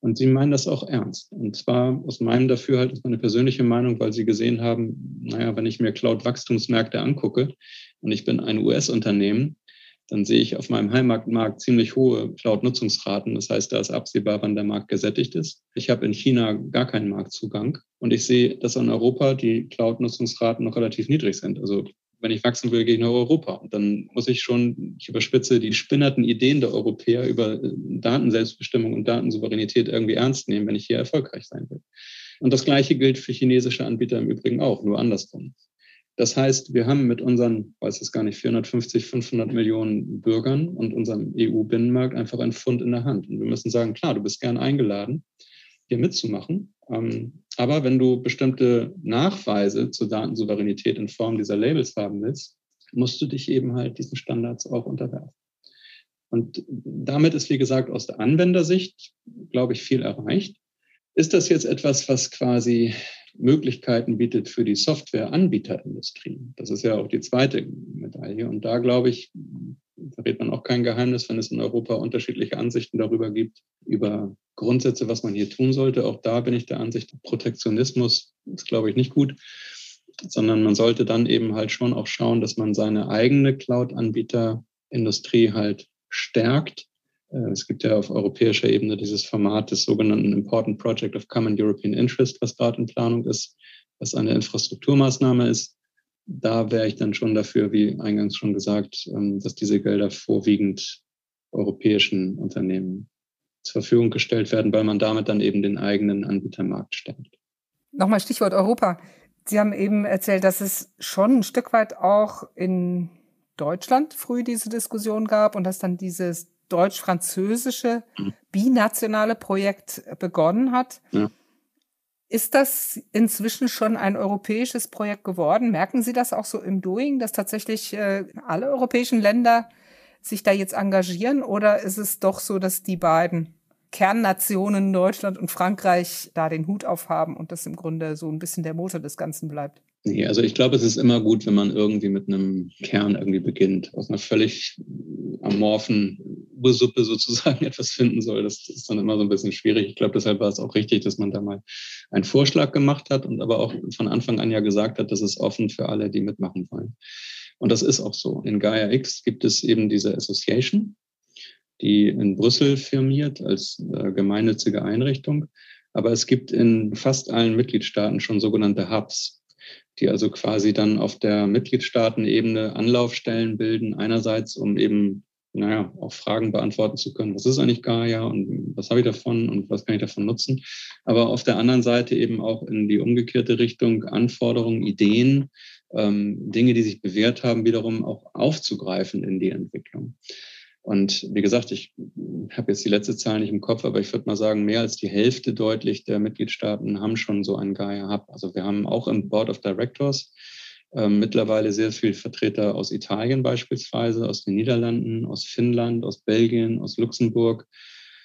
Und sie meinen das auch ernst. Und zwar aus meinem Dafürhalt ist meine persönliche Meinung, weil sie gesehen haben, naja, wenn ich mir Cloud-Wachstumsmärkte angucke und ich bin ein US-Unternehmen, dann sehe ich auf meinem Heimatmarkt ziemlich hohe Cloud-Nutzungsraten. Das heißt, da ist absehbar, wann der Markt gesättigt ist. Ich habe in China gar keinen Marktzugang und ich sehe, dass in Europa die Cloud-Nutzungsraten noch relativ niedrig sind. Also wenn ich wachsen will, gehe ich nach Europa. Und dann muss ich schon, ich überspitze, die spinnerten Ideen der Europäer über äh, Datenselbstbestimmung und Datensouveränität irgendwie ernst nehmen, wenn ich hier erfolgreich sein will. Und das Gleiche gilt für chinesische Anbieter im Übrigen auch, nur andersrum. Das heißt, wir haben mit unseren, weiß es gar nicht, 450, 500 Millionen Bürgern und unserem EU-Binnenmarkt einfach ein Fund in der Hand. Und wir müssen sagen, klar, du bist gern eingeladen, hier mitzumachen. Ähm, aber wenn du bestimmte Nachweise zur Datensouveränität in Form dieser Labels haben willst, musst du dich eben halt diesen Standards auch unterwerfen. Und damit ist, wie gesagt, aus der Anwendersicht, glaube ich, viel erreicht. Ist das jetzt etwas, was quasi Möglichkeiten bietet für die Softwareanbieterindustrie? Das ist ja auch die zweite Medaille. Und da glaube ich, verrät man auch kein Geheimnis, wenn es in Europa unterschiedliche Ansichten darüber gibt, über Grundsätze, was man hier tun sollte. Auch da bin ich der Ansicht, Protektionismus ist, glaube ich, nicht gut, sondern man sollte dann eben halt schon auch schauen, dass man seine eigene Cloud-Anbieterindustrie halt stärkt. Äh, es gibt ja auf europäischer Ebene dieses Format des sogenannten Important Project of Common European Interest, was gerade in Planung ist, was eine Infrastrukturmaßnahme ist. Da wäre ich dann schon dafür, wie eingangs schon gesagt, ähm, dass diese Gelder vorwiegend europäischen Unternehmen zur Verfügung gestellt werden, weil man damit dann eben den eigenen Anbietermarkt stärkt. Nochmal Stichwort Europa. Sie haben eben erzählt, dass es schon ein Stück weit auch in Deutschland früh diese Diskussion gab und dass dann dieses deutsch-französische mhm. binationale Projekt begonnen hat. Ja. Ist das inzwischen schon ein europäisches Projekt geworden? Merken Sie das auch so im Doing, dass tatsächlich äh, alle europäischen Länder sich da jetzt engagieren oder ist es doch so, dass die beiden Kernnationen Deutschland und Frankreich da den Hut aufhaben und das im Grunde so ein bisschen der Motor des Ganzen bleibt? Nee, also ich glaube, es ist immer gut, wenn man irgendwie mit einem Kern irgendwie beginnt, aus einer völlig amorphen Ursuppe sozusagen etwas finden soll. Das ist dann immer so ein bisschen schwierig. Ich glaube, deshalb war es auch richtig, dass man da mal einen Vorschlag gemacht hat und aber auch von Anfang an ja gesagt hat, das ist offen für alle, die mitmachen wollen. Und das ist auch so. In Gaia X gibt es eben diese Association, die in Brüssel firmiert als äh, gemeinnützige Einrichtung. Aber es gibt in fast allen Mitgliedstaaten schon sogenannte Hubs, die also quasi dann auf der Mitgliedstaatenebene Anlaufstellen bilden. Einerseits, um eben naja, auch Fragen beantworten zu können, was ist eigentlich Gaia und was habe ich davon und was kann ich davon nutzen. Aber auf der anderen Seite eben auch in die umgekehrte Richtung Anforderungen, Ideen, ähm, Dinge, die sich bewährt haben, wiederum auch aufzugreifen in die Entwicklung. Und wie gesagt, ich habe jetzt die letzte Zahl nicht im Kopf, aber ich würde mal sagen, mehr als die Hälfte deutlich der Mitgliedstaaten haben schon so einen Gaia Hub. Also wir haben auch im Board of Directors äh, mittlerweile sehr viele Vertreter aus Italien beispielsweise, aus den Niederlanden, aus Finnland, aus Belgien, aus Luxemburg.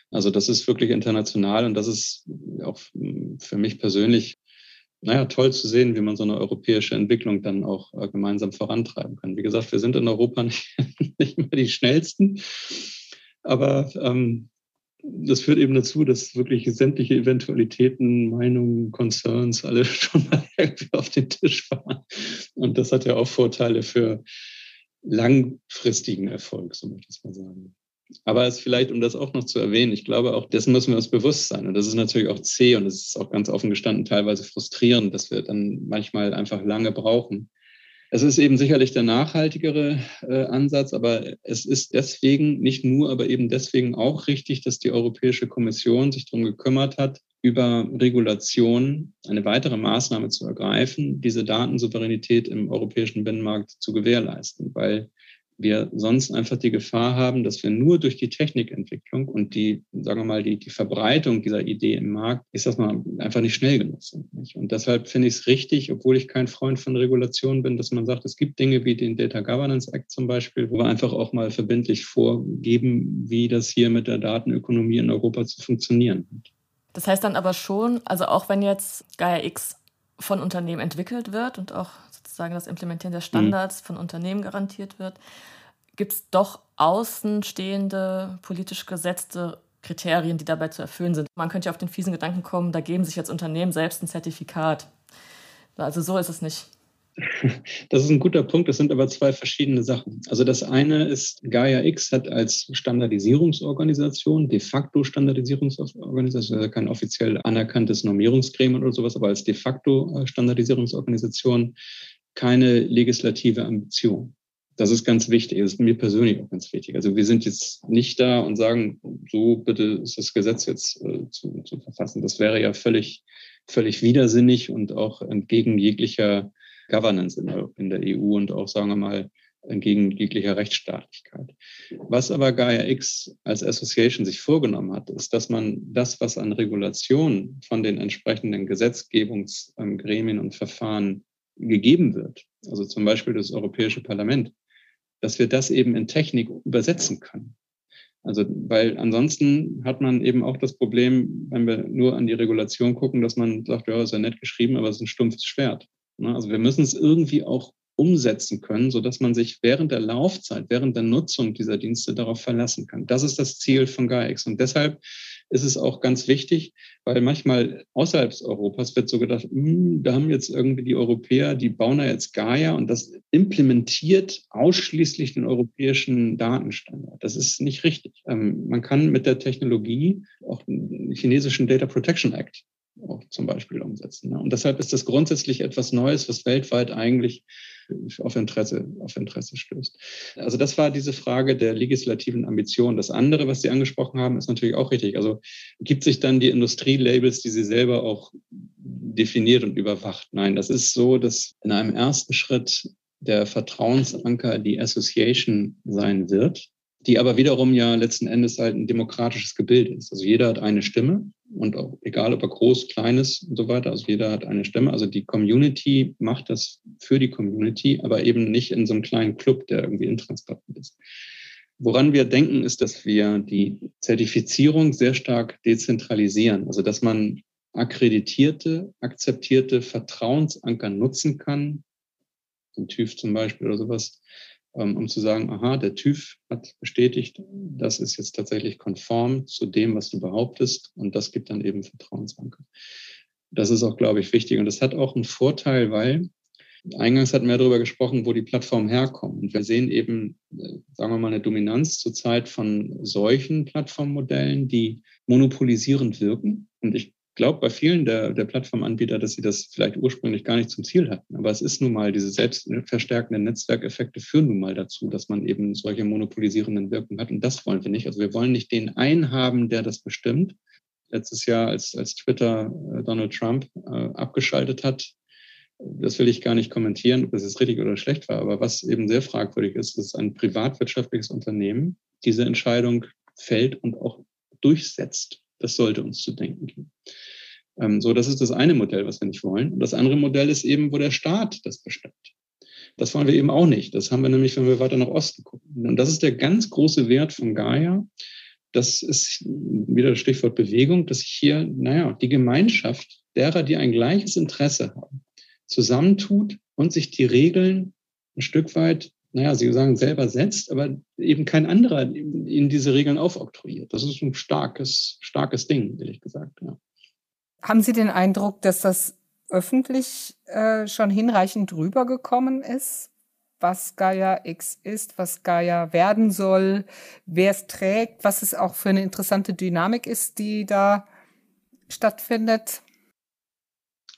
Also das ist wirklich international und das ist auch für mich persönlich naja, toll zu sehen, wie man so eine europäische Entwicklung dann auch äh, gemeinsam vorantreiben kann. Wie gesagt, wir sind in Europa nicht, nicht mehr die schnellsten, aber ähm, das führt eben dazu, dass wirklich sämtliche Eventualitäten, Meinungen, Concerns alle schon mal irgendwie auf den Tisch waren. Und das hat ja auch Vorteile für langfristigen Erfolg, so möchte ich es mal sagen. Aber es vielleicht, um das auch noch zu erwähnen, ich glaube, auch dessen müssen wir uns bewusst sein. Und das ist natürlich auch zäh und es ist auch ganz offen gestanden teilweise frustrierend, dass wir dann manchmal einfach lange brauchen. Es ist eben sicherlich der nachhaltigere äh, Ansatz, aber es ist deswegen, nicht nur, aber eben deswegen auch richtig, dass die Europäische Kommission sich darum gekümmert hat, über Regulation eine weitere Maßnahme zu ergreifen, diese Datensouveränität im europäischen Binnenmarkt zu gewährleisten. Weil wir sonst einfach die Gefahr haben, dass wir nur durch die Technikentwicklung und die, sagen wir mal, die, die Verbreitung dieser Idee im Markt, ist das mal einfach nicht schnell genug sind. Nicht? Und deshalb finde ich es richtig, obwohl ich kein Freund von Regulation bin, dass man sagt, es gibt Dinge wie den Data Governance Act zum Beispiel, wo wir einfach auch mal verbindlich vorgeben, wie das hier mit der Datenökonomie in Europa zu funktionieren hat. Das heißt dann aber schon, also auch wenn jetzt Gaia X von Unternehmen entwickelt wird und auch sozusagen das Implementieren der Standards mhm. von Unternehmen garantiert wird, gibt es doch außenstehende, politisch gesetzte Kriterien, die dabei zu erfüllen sind. Man könnte ja auf den fiesen Gedanken kommen, da geben sich jetzt Unternehmen selbst ein Zertifikat. Also so ist es nicht. Das ist ein guter Punkt. Das sind aber zwei verschiedene Sachen. Also das eine ist, Gaia X hat als Standardisierungsorganisation, de facto Standardisierungsorganisation, also kein offiziell anerkanntes Normierungsgremium oder sowas, aber als de facto äh, Standardisierungsorganisation keine legislative Ambition. Das ist ganz wichtig. Das ist mir persönlich auch ganz wichtig. Also wir sind jetzt nicht da und sagen, so bitte ist das Gesetz jetzt äh, zu, zu verfassen. Das wäre ja völlig, völlig widersinnig und auch entgegen jeglicher Governance in der, in der EU und auch, sagen wir mal, entgegen jeglicher Rechtsstaatlichkeit. Was aber Gaia X als Association sich vorgenommen hat, ist, dass man das, was an Regulation von den entsprechenden Gesetzgebungsgremien und Verfahren gegeben wird, also zum Beispiel das Europäische Parlament, dass wir das eben in Technik übersetzen können. Also, weil ansonsten hat man eben auch das Problem, wenn wir nur an die Regulation gucken, dass man sagt, ja, ist ja nett geschrieben, aber es ist ein stumpfes Schwert. Ne? Also wir müssen es irgendwie auch umsetzen können, so dass man sich während der Laufzeit, während der Nutzung dieser Dienste darauf verlassen kann. Das ist das Ziel von GAIX. Und deshalb ist es auch ganz wichtig, weil manchmal außerhalb Europas wird so gedacht, hm, da haben jetzt irgendwie die Europäer, die bauen da jetzt Gaia und das implementiert ausschließlich den europäischen Datenstandard. Das ist nicht richtig. Ähm, man kann mit der Technologie auch den chinesischen Data Protection Act auch zum Beispiel umsetzen. Ne? Und deshalb ist das grundsätzlich etwas Neues, was weltweit eigentlich auf Interesse, auf Interesse stößt. Also das war diese Frage der legislativen Ambition. Das andere, was Sie angesprochen haben, ist natürlich auch richtig. Also gibt sich dann die Industrielabels, die Sie selber auch definiert und überwacht? Nein, das ist so, dass in einem ersten Schritt der Vertrauensanker die Association sein wird die aber wiederum ja letzten Endes halt ein demokratisches Gebilde ist. Also jeder hat eine Stimme und auch egal ob er groß, klein ist und so weiter, also jeder hat eine Stimme. Also die Community macht das für die Community, aber eben nicht in so einem kleinen Club, der irgendwie intransparent ist. Woran wir denken, ist, dass wir die Zertifizierung sehr stark dezentralisieren. Also dass man akkreditierte, akzeptierte Vertrauensanker nutzen kann, den TÜV zum Beispiel oder sowas, um zu sagen, aha, der TÜV hat bestätigt, das ist jetzt tatsächlich konform zu dem, was du behauptest und das gibt dann eben Vertrauensanker. Das ist auch, glaube ich, wichtig und das hat auch einen Vorteil, weil Eingangs hatten wir darüber gesprochen, wo die Plattformen herkommen. Und wir sehen eben, äh, sagen wir mal, eine Dominanz zurzeit von solchen Plattformmodellen, die monopolisierend wirken. Und ich glaube bei vielen der, der Plattformanbieter, dass sie das vielleicht ursprünglich gar nicht zum Ziel hatten. Aber es ist nun mal, diese selbstverstärkenden Netzwerkeffekte führen nun mal dazu, dass man eben solche monopolisierenden Wirkungen hat. Und das wollen wir nicht. Also wir wollen nicht den einen haben, der das bestimmt. Letztes Jahr, als, als Twitter äh, Donald Trump äh, abgeschaltet hat, das will ich gar nicht kommentieren, ob das jetzt richtig oder schlecht war. Aber was eben sehr fragwürdig ist, dass ein privatwirtschaftliches Unternehmen diese Entscheidung fällt und auch durchsetzt. Das sollte uns zu denken geben. Ähm, so, das ist das eine Modell, was wir nicht wollen. Und das andere Modell ist eben, wo der Staat das bestimmt. Das wollen wir eben auch nicht. Das haben wir nämlich, wenn wir weiter nach Osten gucken. Und das ist der ganz große Wert von Gaia. Das ist wieder das Stichwort Bewegung, dass sich hier, naja, die Gemeinschaft derer, die ein gleiches Interesse haben, zusammentut und sich die Regeln ein Stück weit naja, Sie sagen selber setzt, aber eben kein anderer Ihnen diese Regeln aufoktroyiert. Das ist ein starkes, starkes Ding, ehrlich gesagt. Ja. Haben Sie den Eindruck, dass das öffentlich äh, schon hinreichend rübergekommen ist, was Gaia X ist, was Gaia werden soll, wer es trägt, was es auch für eine interessante Dynamik ist, die da stattfindet?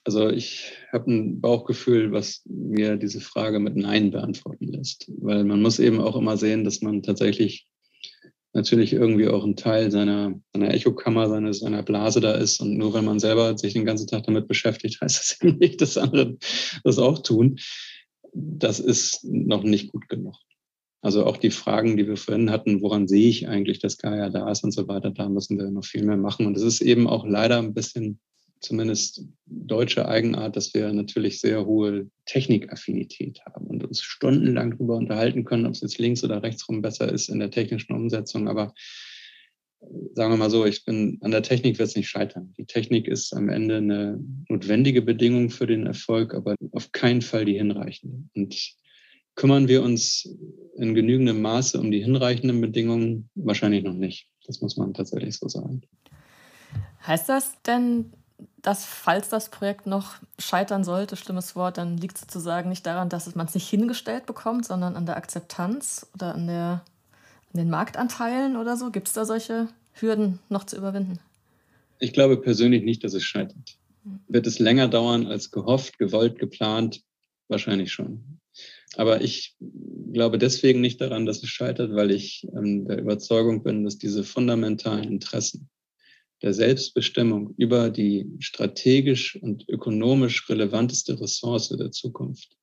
Also ich habe ein Bauchgefühl, was mir diese Frage mit Nein beantworten lässt. Weil man muss eben auch immer sehen, dass man tatsächlich natürlich irgendwie auch ein Teil seiner, seiner Echokammer, seiner, seiner Blase da ist. Und nur wenn man selber sich den ganzen Tag damit beschäftigt, heißt das eben nicht, dass andere das auch tun. Das ist noch nicht gut genug. Also auch die Fragen, die wir vorhin hatten, woran sehe ich eigentlich, dass Gaia da ist und so weiter, da müssen wir noch viel mehr machen. Und es ist eben auch leider ein bisschen zumindest deutsche Eigenart, dass wir natürlich sehr hohe Technikaffinität haben und uns stundenlang darüber unterhalten können, ob es jetzt links oder rechts rum besser ist in der technischen Umsetzung. Aber sagen wir mal so, ich bin an der Technik wird es nicht scheitern. Die Technik ist am Ende eine notwendige Bedingung für den Erfolg, aber auf keinen Fall die hinreichende. Und kümmern wir uns in genügendem Maße um die hinreichenden Bedingungen? Wahrscheinlich noch nicht. Das muss man tatsächlich so sagen. Heißt das denn, dass falls das Projekt noch scheitern sollte, schlimmes Wort, dann liegt es sozusagen nicht daran, dass man es nicht hingestellt bekommt, sondern an der Akzeptanz oder an, der, an den Marktanteilen oder so? Gibt es da solche Hürden noch zu überwinden? Ich glaube persönlich nicht, dass es scheitert. Wird es länger dauern als gehofft, gewollt, geplant? Wahrscheinlich schon. Aber ich glaube deswegen nicht daran, dass es scheitert, weil ich ähm, der Überzeugung bin, dass diese fundamentalen Interessen der Selbstbestimmung über die strategisch und ökonomisch relevanteste Ressource der Zukunft,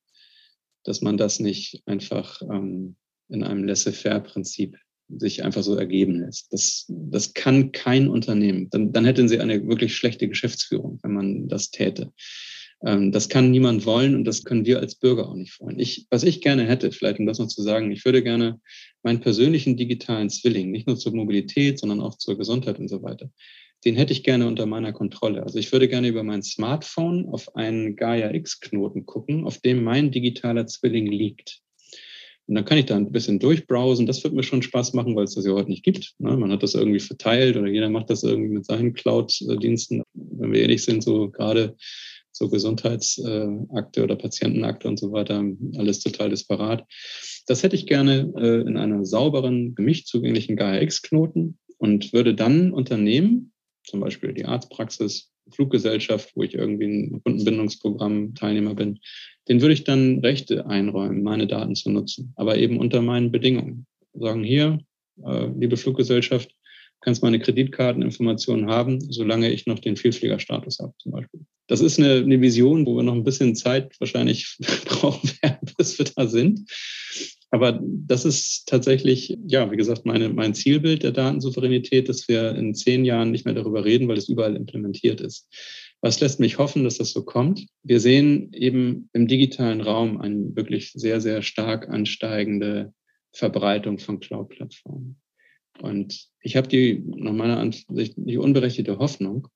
dass man das nicht einfach ähm, in einem Laissez-faire-Prinzip sich einfach so ergeben lässt. Das, das kann kein Unternehmen. Dann, dann hätten sie eine wirklich schlechte Geschäftsführung, wenn man das täte. Ähm, das kann niemand wollen und das können wir als Bürger auch nicht wollen. Ich, was ich gerne hätte, vielleicht um das noch zu sagen, ich würde gerne meinen persönlichen digitalen Zwilling, nicht nur zur Mobilität, sondern auch zur Gesundheit und so weiter, den hätte ich gerne unter meiner Kontrolle. Also ich würde gerne über mein Smartphone auf einen Gaia X-Knoten gucken, auf dem mein digitaler Zwilling liegt. Und dann kann ich da ein bisschen durchbrowsen. Das wird mir schon Spaß machen, weil es das ja heute nicht gibt. Ne? Man hat das irgendwie verteilt oder jeder macht das irgendwie mit seinen Cloud-Diensten. Wenn wir ehrlich sind, so gerade so Gesundheitsakte oder Patientenakte und so weiter, alles total disparat. Das hätte ich gerne äh, in einer sauberen, für mich zugänglichen Gaia-X-Knoten und würde dann Unternehmen, zum Beispiel die Arztpraxis, Fluggesellschaft, wo ich irgendwie ein Kundenbindungsprogramm Teilnehmer bin, den würde ich dann Rechte einräumen, meine Daten zu nutzen, aber eben unter meinen Bedingungen. Sagen hier, äh, liebe Fluggesellschaft, kannst meine Kreditkarteninformationen haben, solange ich noch den Vielfliegerstatus habe zum Beispiel. Das ist eine, eine Vision, wo wir noch ein bisschen Zeit wahrscheinlich brauchen werden, bis wir da sind. Aber das ist tatsächlich, ja, wie gesagt, meine, mein Zielbild der Datensouveränität, dass wir in zehn Jahren nicht mehr darüber reden, weil es überall implementiert ist. Was lässt mich hoffen, dass das so kommt? Wir sehen eben im digitalen Raum eine wirklich sehr, sehr stark ansteigende Verbreitung von Cloud-Plattformen. Und ich habe die nach meiner Ansicht nicht unberechtigte Hoffnung,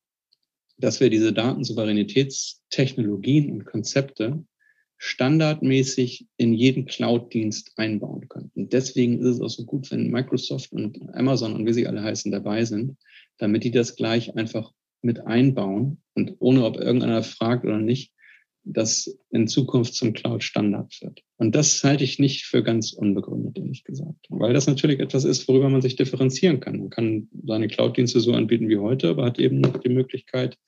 dass wir diese Datensouveränitätstechnologien und Konzepte standardmäßig in jeden Cloud-Dienst einbauen können. Und deswegen ist es auch so gut, wenn Microsoft und Amazon und wie sie alle heißen dabei sind, damit die das gleich einfach mit einbauen und ohne ob irgendeiner fragt oder nicht, das in Zukunft zum Cloud-Standard wird. Und das halte ich nicht für ganz unbegründet, ehrlich gesagt. Weil das natürlich etwas ist, worüber man sich differenzieren kann. Man kann seine Cloud-Dienste so anbieten wie heute, aber hat eben noch die Möglichkeit,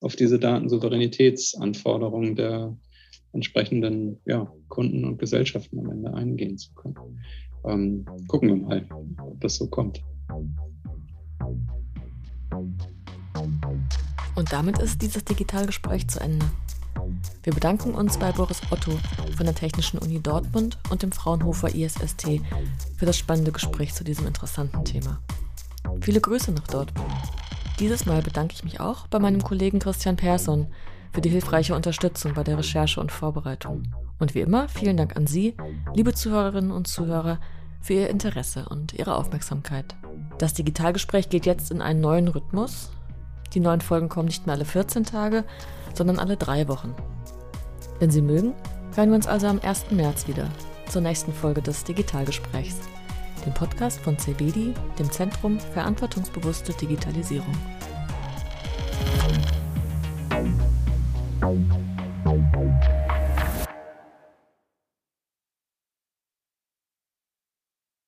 auf diese Datensouveränitätsanforderungen der entsprechenden ja, Kunden und Gesellschaften am Ende eingehen zu können. Ähm, gucken wir mal, ob das so kommt. Und damit ist dieses Digitalgespräch zu Ende. Wir bedanken uns bei Boris Otto von der Technischen Uni Dortmund und dem Fraunhofer ISST für das spannende Gespräch zu diesem interessanten Thema. Viele Grüße nach Dortmund. Dieses Mal bedanke ich mich auch bei meinem Kollegen Christian Persson für die hilfreiche Unterstützung bei der Recherche und Vorbereitung. Und wie immer, vielen Dank an Sie, liebe Zuhörerinnen und Zuhörer, für Ihr Interesse und Ihre Aufmerksamkeit. Das Digitalgespräch geht jetzt in einen neuen Rhythmus. Die neuen Folgen kommen nicht mehr alle 14 Tage, sondern alle drei Wochen. Wenn Sie mögen, hören wir uns also am 1. März wieder zur nächsten Folge des Digitalgesprächs, dem Podcast von CBD, dem Zentrum Verantwortungsbewusste Digitalisierung.